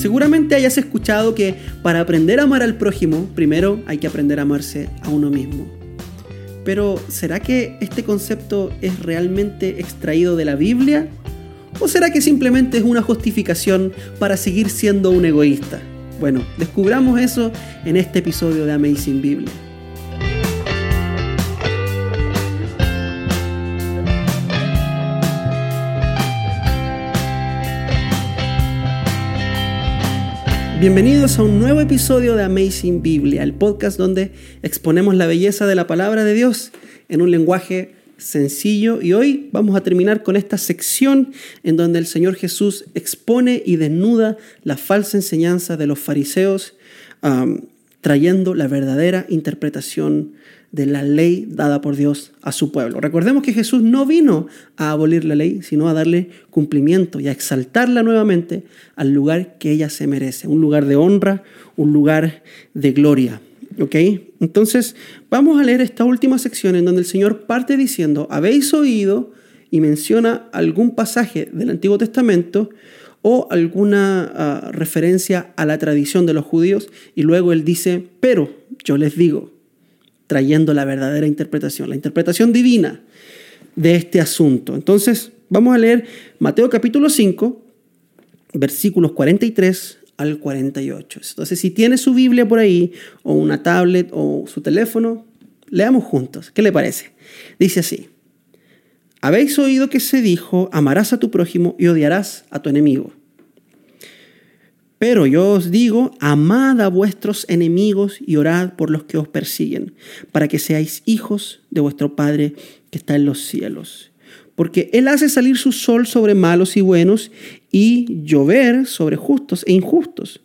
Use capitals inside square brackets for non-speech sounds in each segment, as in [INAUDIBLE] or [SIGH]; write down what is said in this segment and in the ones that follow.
Seguramente hayas escuchado que para aprender a amar al prójimo, primero hay que aprender a amarse a uno mismo. Pero ¿será que este concepto es realmente extraído de la Biblia? ¿O será que simplemente es una justificación para seguir siendo un egoísta? Bueno, descubramos eso en este episodio de Amazing Biblia. Bienvenidos a un nuevo episodio de Amazing Biblia, el podcast donde exponemos la belleza de la palabra de Dios en un lenguaje sencillo. Y hoy vamos a terminar con esta sección en donde el Señor Jesús expone y desnuda la falsa enseñanza de los fariseos trayendo la verdadera interpretación de la ley dada por Dios a su pueblo. Recordemos que Jesús no vino a abolir la ley, sino a darle cumplimiento y a exaltarla nuevamente al lugar que ella se merece, un lugar de honra, un lugar de gloria. ¿Ok? Entonces, vamos a leer esta última sección en donde el Señor parte diciendo, habéis oído y menciona algún pasaje del Antiguo Testamento o alguna ah, referencia a la tradición de los judíos y luego él dice, pero yo les digo, trayendo la verdadera interpretación, la interpretación divina de este asunto. Entonces, vamos a leer Mateo capítulo 5, versículos 43 al 48. Entonces, si tiene su Biblia por ahí, o una tablet, o su teléfono, leamos juntos. ¿Qué le parece? Dice así. Habéis oído que se dijo, amarás a tu prójimo y odiarás a tu enemigo. Pero yo os digo, amad a vuestros enemigos y orad por los que os persiguen, para que seáis hijos de vuestro Padre que está en los cielos. Porque Él hace salir su sol sobre malos y buenos y llover sobre justos e injustos.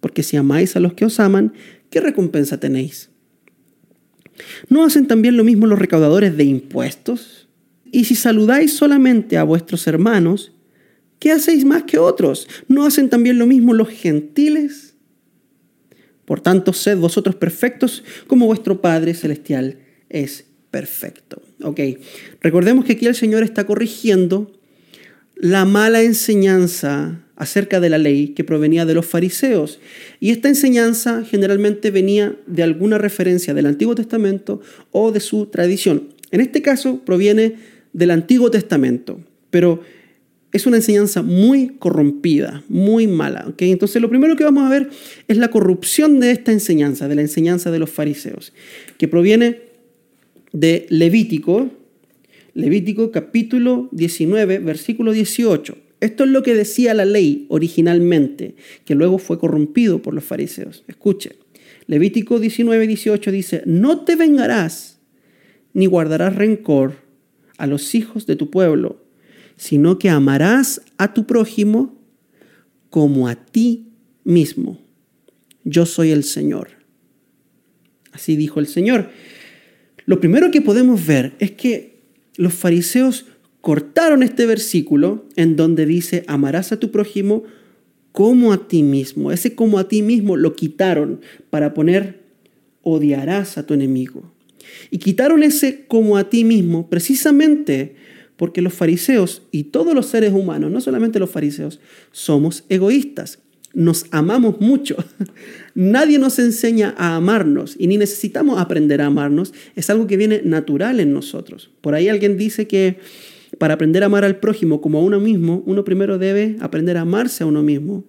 Porque si amáis a los que os aman, ¿qué recompensa tenéis? ¿No hacen también lo mismo los recaudadores de impuestos? Y si saludáis solamente a vuestros hermanos, ¿Qué hacéis más que otros? ¿No hacen también lo mismo los gentiles? Por tanto, sed vosotros perfectos como vuestro Padre Celestial es perfecto. Ok, recordemos que aquí el Señor está corrigiendo la mala enseñanza acerca de la ley que provenía de los fariseos. Y esta enseñanza generalmente venía de alguna referencia del Antiguo Testamento o de su tradición. En este caso proviene del Antiguo Testamento, pero es una enseñanza muy corrompida, muy mala. Entonces lo primero que vamos a ver es la corrupción de esta enseñanza, de la enseñanza de los fariseos, que proviene de Levítico, Levítico capítulo 19, versículo 18. Esto es lo que decía la ley originalmente, que luego fue corrompido por los fariseos. Escuche, Levítico 19, 18 dice, no te vengarás ni guardarás rencor a los hijos de tu pueblo sino que amarás a tu prójimo como a ti mismo. Yo soy el Señor. Así dijo el Señor. Lo primero que podemos ver es que los fariseos cortaron este versículo en donde dice, amarás a tu prójimo como a ti mismo. Ese como a ti mismo lo quitaron para poner, odiarás a tu enemigo. Y quitaron ese como a ti mismo precisamente porque los fariseos y todos los seres humanos, no solamente los fariseos, somos egoístas. Nos amamos mucho. [LAUGHS] Nadie nos enseña a amarnos y ni necesitamos aprender a amarnos. Es algo que viene natural en nosotros. Por ahí alguien dice que para aprender a amar al prójimo como a uno mismo, uno primero debe aprender a amarse a uno mismo.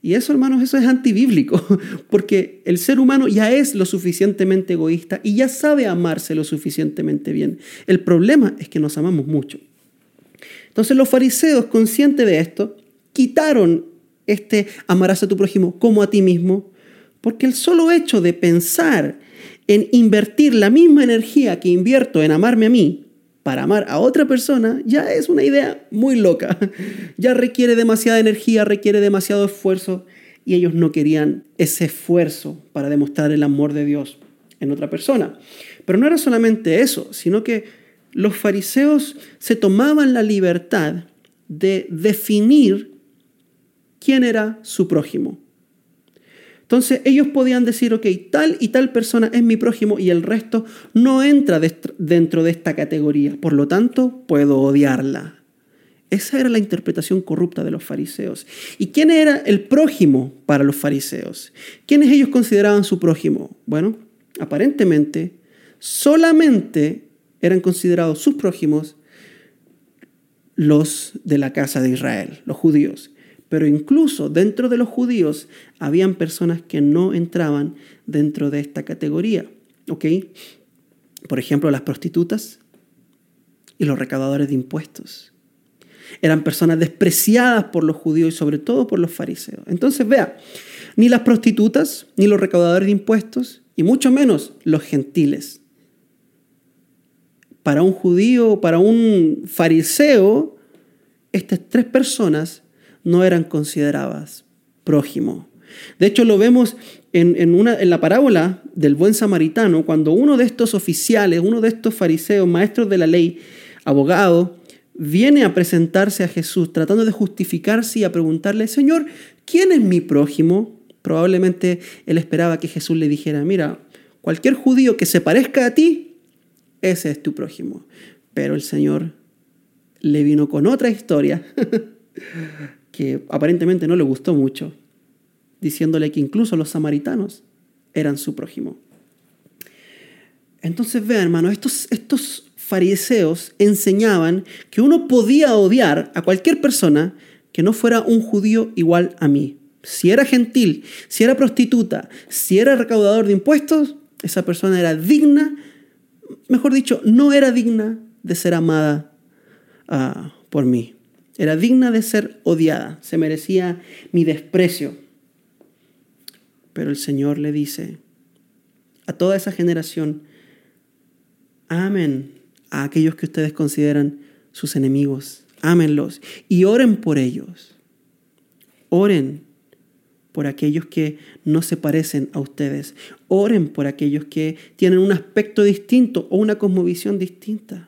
Y eso, hermanos, eso es antibíblico, [LAUGHS] porque el ser humano ya es lo suficientemente egoísta y ya sabe amarse lo suficientemente bien. El problema es que nos amamos mucho. Entonces los fariseos, conscientes de esto, quitaron este amarás a tu prójimo como a ti mismo, porque el solo hecho de pensar en invertir la misma energía que invierto en amarme a mí, para amar a otra persona ya es una idea muy loca. [LAUGHS] Ya requiere demasiada energía, requiere demasiado esfuerzo y ellos no querían ese esfuerzo para demostrar el amor de Dios en otra persona. Pero no era solamente eso, sino que los fariseos se tomaban la libertad de definir quién era su prójimo. Entonces ellos podían decir, ok, tal y tal persona es mi prójimo y el resto no entra dentro de esta categoría, por lo tanto puedo odiarla. Esa era la interpretación corrupta de los fariseos. ¿Y quién era el prójimo para los fariseos? ¿Quiénes ellos consideraban su prójimo? Bueno, aparentemente solamente eran considerados sus prójimos los de la casa de Israel, los judíos. Pero incluso dentro de los judíos habían personas que no entraban dentro de esta categoría. Por ejemplo, las prostitutas y los recaudadores de impuestos. Eran personas despreciadas por los judíos y sobre todo por los fariseos. Entonces, vea, ni las prostitutas, ni los recaudadores de impuestos, y mucho menos los gentiles. Para un judío para un fariseo, estas tres personas no eran consideradas prójimo. De hecho, lo vemos en, una, en la parábola del buen samaritano, cuando uno de estos oficiales, uno de estos fariseos, maestros de la ley, abogado, viene a presentarse a Jesús tratando de justificarse y a preguntarle, Señor, ¿quién es mi prójimo? Probablemente él esperaba que Jesús le dijera, mira, cualquier judío que se parezca a ti, ese es tu prójimo. Pero el Señor le vino con otra historia [LAUGHS] que aparentemente no le gustó mucho, diciéndole que incluso los samaritanos eran su prójimo. Entonces vean, hermano, estos, estos fariseos enseñaban que uno podía odiar a cualquier persona que no fuera un judío igual a mí. Si era gentil, si era prostituta, si era recaudador de impuestos, esa persona era digna, mejor dicho, no era digna de ser amada ah, por mí. Era digna de ser odiada, se merecía mi desprecio. Pero el Señor le dice a toda esa generación, amen a aquellos que ustedes consideran sus enemigos, ámenlos y oren por ellos. Oren por aquellos que no se parecen a ustedes. Oren por aquellos que tienen un aspecto distinto o una cosmovisión distinta.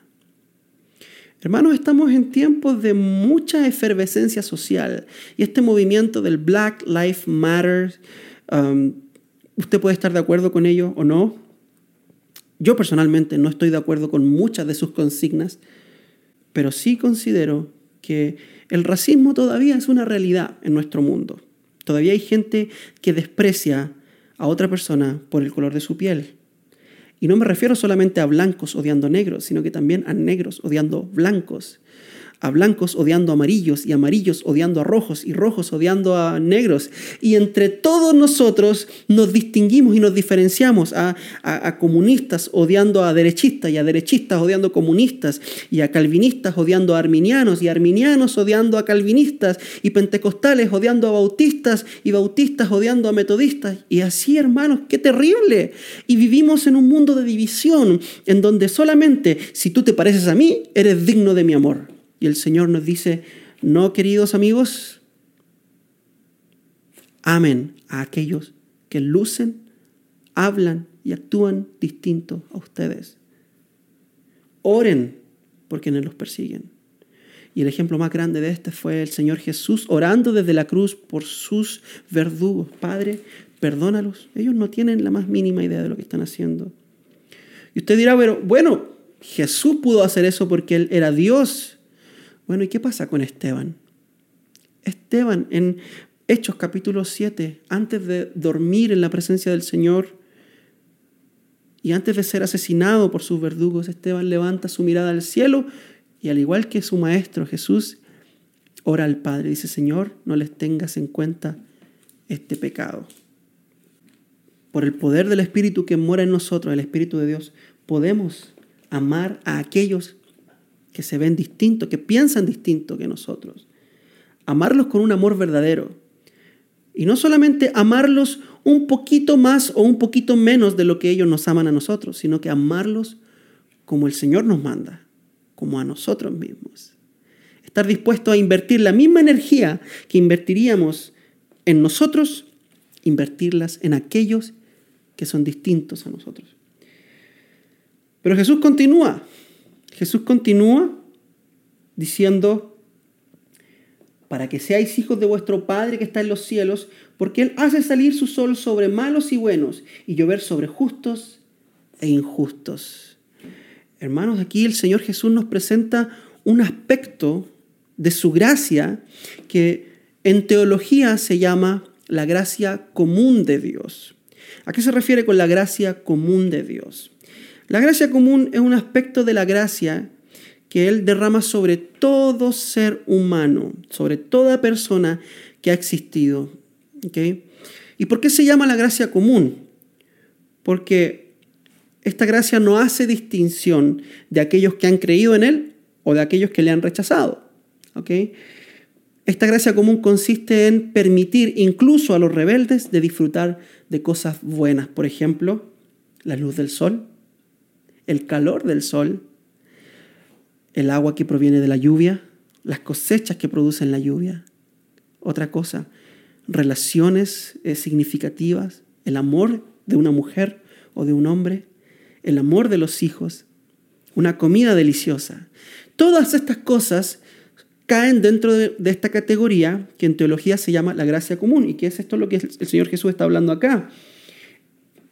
Hermanos, estamos en tiempos de mucha efervescencia social y este movimiento del Black Lives Matter, um, usted puede estar de acuerdo con ello o no. Yo personalmente no estoy de acuerdo con muchas de sus consignas, pero sí considero que el racismo todavía es una realidad en nuestro mundo. Todavía hay gente que desprecia a otra persona por el color de su piel. Y no me refiero solamente a blancos odiando negros, sino que también a negros odiando blancos a blancos odiando a amarillos y amarillos odiando a rojos y rojos odiando a negros. Y entre todos nosotros nos distinguimos y nos diferenciamos a, comunistas odiando a derechistas y a derechistas odiando a comunistas y a calvinistas odiando a arminianos y arminianos odiando a calvinistas y pentecostales odiando a bautistas y bautistas odiando a metodistas. Y así, hermanos, qué terrible. Y vivimos en un mundo de división en donde solamente si tú te pareces a mí, eres digno de mi amor. Y el Señor nos dice, no, queridos amigos, amen a aquellos que lucen, hablan y actúan distinto a ustedes. Oren por quienes los persiguen. Y el ejemplo más grande de este fue el Señor Jesús orando desde la cruz por sus verdugos. Padre, perdónalos. Ellos no tienen la más mínima idea de lo que están haciendo. Y usted dirá, pero bueno, Jesús pudo hacer eso porque Él era Dios bueno, ¿y qué pasa con Esteban? Esteban en Hechos capítulo 7, antes de dormir en la presencia del Señor y antes de ser asesinado por sus verdugos, Esteban levanta su mirada al cielo y al igual que su maestro Jesús, ora al Padre. Dice, Señor, no les tengas en cuenta este pecado. Por el poder del Espíritu que mora en nosotros, el Espíritu de Dios, podemos amar a aquellos que se ven distintos, que piensan distinto que nosotros. Amarlos con un amor verdadero. Y no solamente amarlos un poquito más o un poquito menos de lo que ellos nos aman a nosotros, sino que amarlos como el Señor nos manda, como a nosotros mismos. Estar dispuesto a invertir la misma energía que invertiríamos en nosotros, invertirlas en aquellos que son distintos a nosotros. Pero Jesús continúa Jesús continúa diciendo, para que seáis hijos de vuestro Padre que está en los cielos, porque Él hace salir su sol sobre malos y buenos y llover sobre justos e injustos. Hermanos, aquí el Señor Jesús nos presenta un aspecto de su gracia que en teología se llama la gracia común de Dios. ¿A qué se refiere con la gracia común de Dios? La gracia común es un aspecto de la gracia que Él derrama sobre todo ser humano, sobre toda persona que ha existido. ¿Y por qué se llama la gracia común? Porque esta gracia no hace distinción de aquellos que han creído en Él o de aquellos que le han rechazado. Esta gracia común consiste en permitir incluso a los rebeldes de disfrutar de cosas buenas. Por ejemplo, la luz del sol, el calor del sol, el agua que proviene de la lluvia, las cosechas que producen la lluvia. Otra cosa, relaciones eh, significativas, el amor de una mujer o de un hombre, el amor de los hijos, una comida deliciosa. Todas estas cosas caen dentro de, esta categoría que en teología se llama la gracia común. ¿Y qué es esto lo que el Señor Jesús está hablando acá?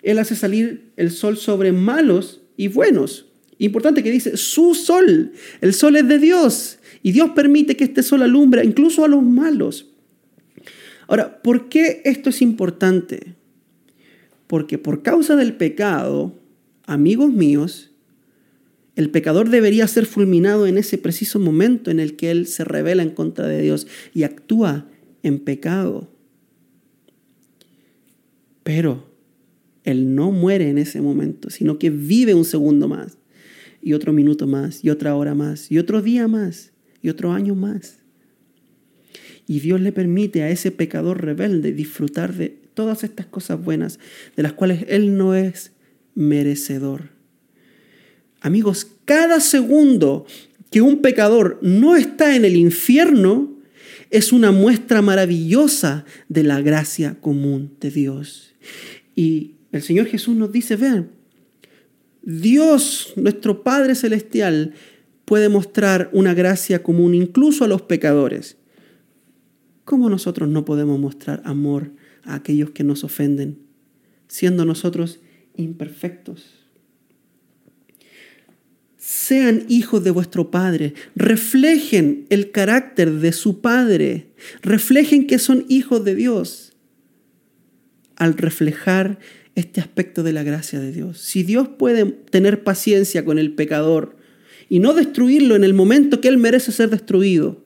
Él hace salir el sol sobre malos y buenos. Importante que dice, su sol, el sol es de Dios. Y Dios permite que este sol alumbre incluso a los malos. Ahora, ¿por qué esto es importante? Porque por causa del pecado, amigos míos, el pecador debería ser fulminado en ese preciso momento en el que él se revela en contra de Dios y actúa en pecado. Pero él no muere en ese momento, sino que vive un segundo más, y otro minuto más, y otra hora más, y otro día más, y otro año más. Y Dios le permite a ese pecador rebelde disfrutar de todas estas cosas buenas, de las cuales él no es merecedor. Amigos, cada segundo que un pecador no está en el infierno es una muestra maravillosa de la gracia común de Dios. Y el Señor Jesús nos dice, vean, Dios, nuestro Padre Celestial, puede mostrar una gracia común incluso a los pecadores. ¿Cómo nosotros no podemos mostrar amor a aquellos que nos ofenden, siendo nosotros imperfectos? sean hijos de vuestro Padre, reflejen el carácter de su Padre, reflejen que son hijos de Dios al reflejar este aspecto de la gracia de Dios. Si Dios puede tener paciencia con el pecador y no destruirlo en el momento que él merece ser destruido,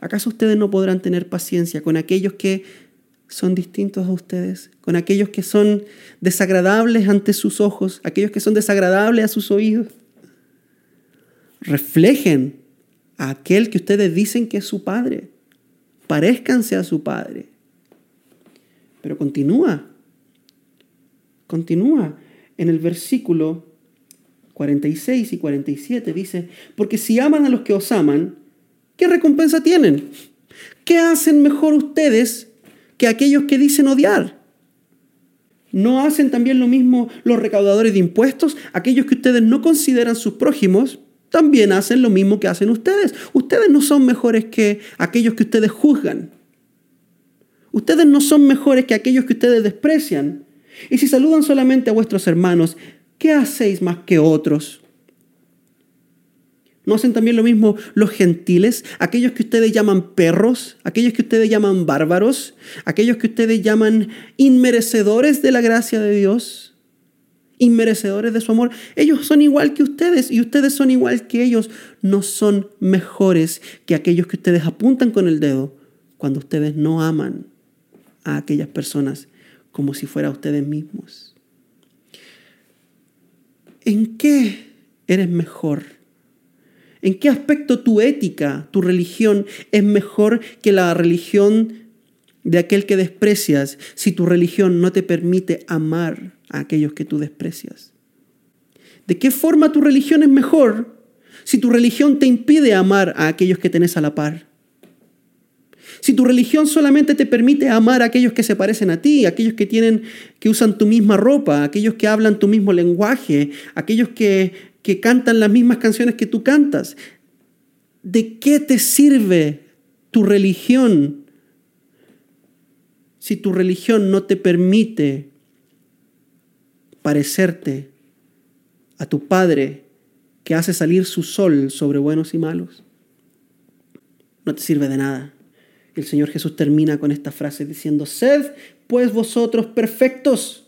¿acaso ustedes no podrán tener paciencia con aquellos que son distintos a ustedes, con aquellos que son desagradables ante sus ojos, aquellos que son desagradables a sus oídos? reflejen a aquel que ustedes dicen que es su padre. Parezcanse a su padre. Pero continúa. Continúa. En el versículo 46 y 47 dice, porque si aman a los que os aman, ¿qué recompensa tienen? ¿Qué hacen mejor ustedes que aquellos que dicen odiar? ¿No hacen también lo mismo los recaudadores de impuestos, aquellos que ustedes no consideran sus prójimos? también hacen lo mismo que hacen ustedes. Ustedes no son mejores que aquellos que ustedes juzgan. Ustedes no son mejores que aquellos que ustedes desprecian. Y si saludan solamente a vuestros hermanos, ¿qué hacéis más que otros? ¿No hacen también lo mismo los gentiles, aquellos que ustedes llaman perros, aquellos que ustedes llaman bárbaros, aquellos que ustedes llaman inmerecedores de la gracia de Dios? inmerecedores de su amor. Ellos son igual que ustedes y ustedes son igual que ellos. No son mejores que aquellos que ustedes apuntan con el dedo cuando ustedes no aman a aquellas personas como si fuera ustedes mismos. ¿En qué eres mejor? ¿En qué aspecto tu ética, tu religión es mejor que la religión de aquel que desprecias si tu religión no te permite amar a aquellos que tú desprecias? ¿De qué forma tu religión es mejor si tu religión te impide amar a aquellos que tenés a la par? Si tu religión solamente te permite amar a aquellos que se parecen a ti, aquellos que tienen que usan tu misma ropa, aquellos que hablan tu mismo lenguaje, aquellos que, que cantan las mismas canciones que tú cantas, ¿de qué te sirve tu religión si tu religión no te permite parecerte a tu Padre que hace salir su sol sobre buenos y malos? no te sirve de nada. El Señor Jesús termina con esta frase diciendo, sed pues vosotros perfectos,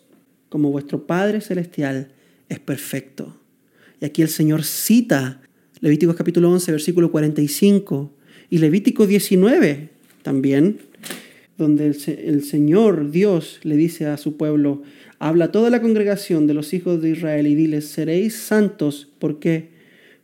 como vuestro Padre Celestial es perfecto. Y aquí el Señor cita Levítico capítulo 11, versículo 45 y Levítico 19 también, donde el, Señor Dios le dice a su pueblo, habla toda la congregación de los hijos de Israel y diles, seréis santos. ¿Por qué?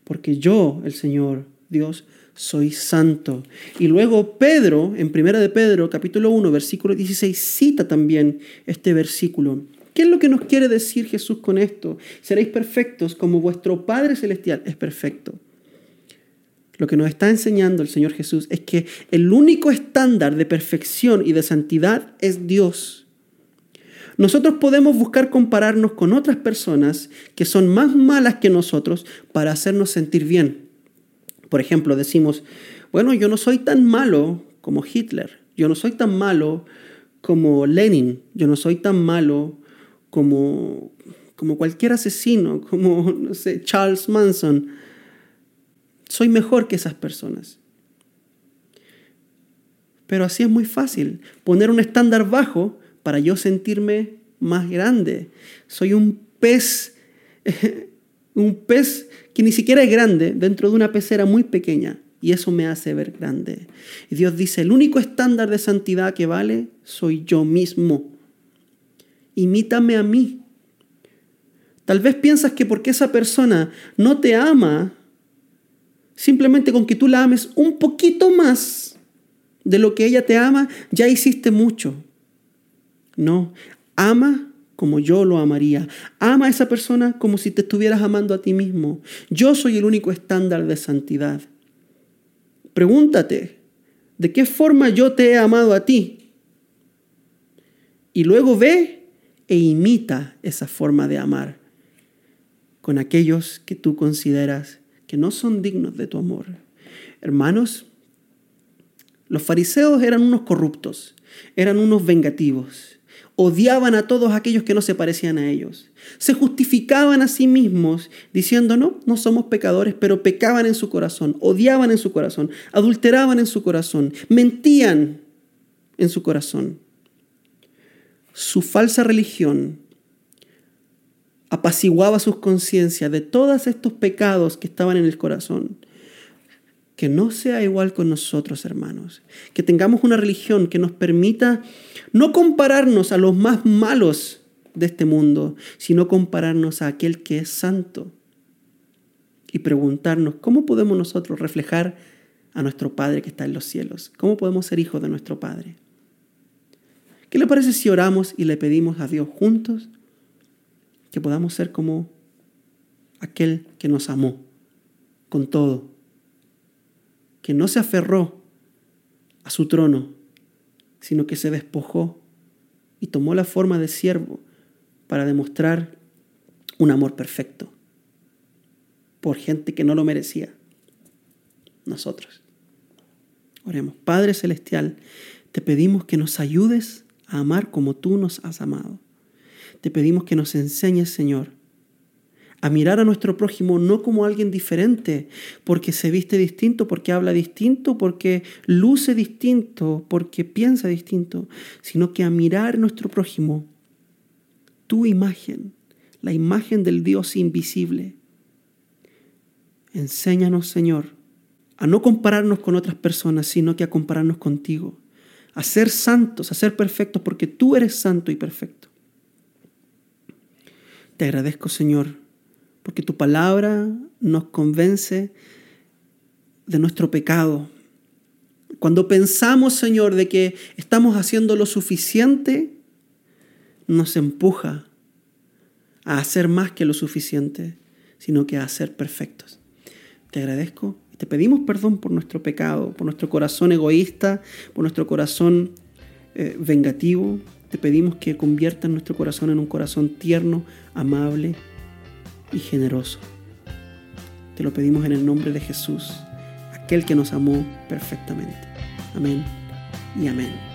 Porque yo, el Señor Dios, soy santo. Y luego Pedro, en primera de Pedro, capítulo 1, versículo 16, cita también este versículo. ¿Qué es lo que nos quiere decir Jesús con esto? Seréis perfectos como vuestro Padre Celestial es perfecto. Lo que nos está enseñando el Señor Jesús es que el único estándar de perfección y de santidad es Dios. Nosotros podemos buscar compararnos con otras personas que son más malas que nosotros para hacernos sentir bien. Por ejemplo, decimos, bueno, yo no soy tan malo como Hitler, yo no soy tan malo como Lenin, yo no soy tan malo como, como cualquier asesino, [LAUGHS] como, no sé, Charles Manson. Soy mejor que esas personas. Pero así es muy fácil, poner un estándar bajo para yo sentirme más grande. Soy un pez, [LAUGHS] un pez que ni siquiera es grande dentro de una pecera muy pequeña. Y eso me hace ver grande. Y Dios dice, el único estándar de santidad que vale soy yo mismo. Imítame a mí. Tal vez piensas que porque esa persona no te ama, simplemente con que tú la ames un poquito más de lo que ella te ama, ya hiciste mucho. No, ama como yo lo amaría. Ama a esa persona como si te estuvieras amando a ti mismo. Yo soy el único estándar de santidad. Pregúntate, ¿de qué forma yo te he amado a ti? Y luego ve e imita esa forma de amar con aquellos que tú consideras que no son dignos de tu amor. Hermanos, los fariseos eran unos corruptos, eran unos vengativos odiaban a todos aquellos que no se parecían a ellos. Se justificaban a sí mismos diciendo, no, no somos pecadores, pero pecaban en su corazón, odiaban en su corazón, adulteraban en su corazón, mentían en su corazón. Su falsa religión apaciguaba sus conciencias de todos estos pecados que estaban en el corazón que no sea igual con nosotros, hermanos. Que tengamos una religión que nos permita no compararnos a los más malos de este mundo, sino compararnos a aquel que es santo. Y preguntarnos, ¿cómo podemos nosotros reflejar a nuestro Padre que está en los cielos? ¿Cómo podemos ser hijos de nuestro Padre? ¿Qué le parece si oramos y le pedimos a Dios juntos que podamos ser como aquel que nos amó con todo? Que no se aferró a su trono, sino que se despojó y tomó la forma de siervo para demostrar un amor perfecto por gente que no lo merecía, nosotros. Oremos, Padre Celestial, te pedimos que nos ayudes a amar como tú nos has amado. Te pedimos que nos enseñes, Señor, a mirar a nuestro prójimo no como alguien diferente, porque se viste distinto, porque habla distinto, porque luce distinto, porque piensa distinto, sino que a mirar a nuestro prójimo tu imagen, la imagen del Dios invisible. Enséñanos, Señor, a no compararnos con otras personas, sino que a compararnos contigo, a ser santos, a ser perfectos, porque tú eres santo y perfecto. Te agradezco, Señor, porque tu palabra nos convence de nuestro pecado. Cuando pensamos, Señor, de que estamos haciendo lo suficiente, nos empuja a hacer más que lo suficiente, sino que a ser perfectos. Te agradezco y te pedimos perdón por nuestro pecado, por nuestro corazón egoísta, por nuestro corazón eh, vengativo. Te pedimos que conviertas nuestro corazón en un corazón tierno, amable y generoso. Te lo pedimos en el nombre de Jesús, aquel que nos amó perfectamente. Amén y amén.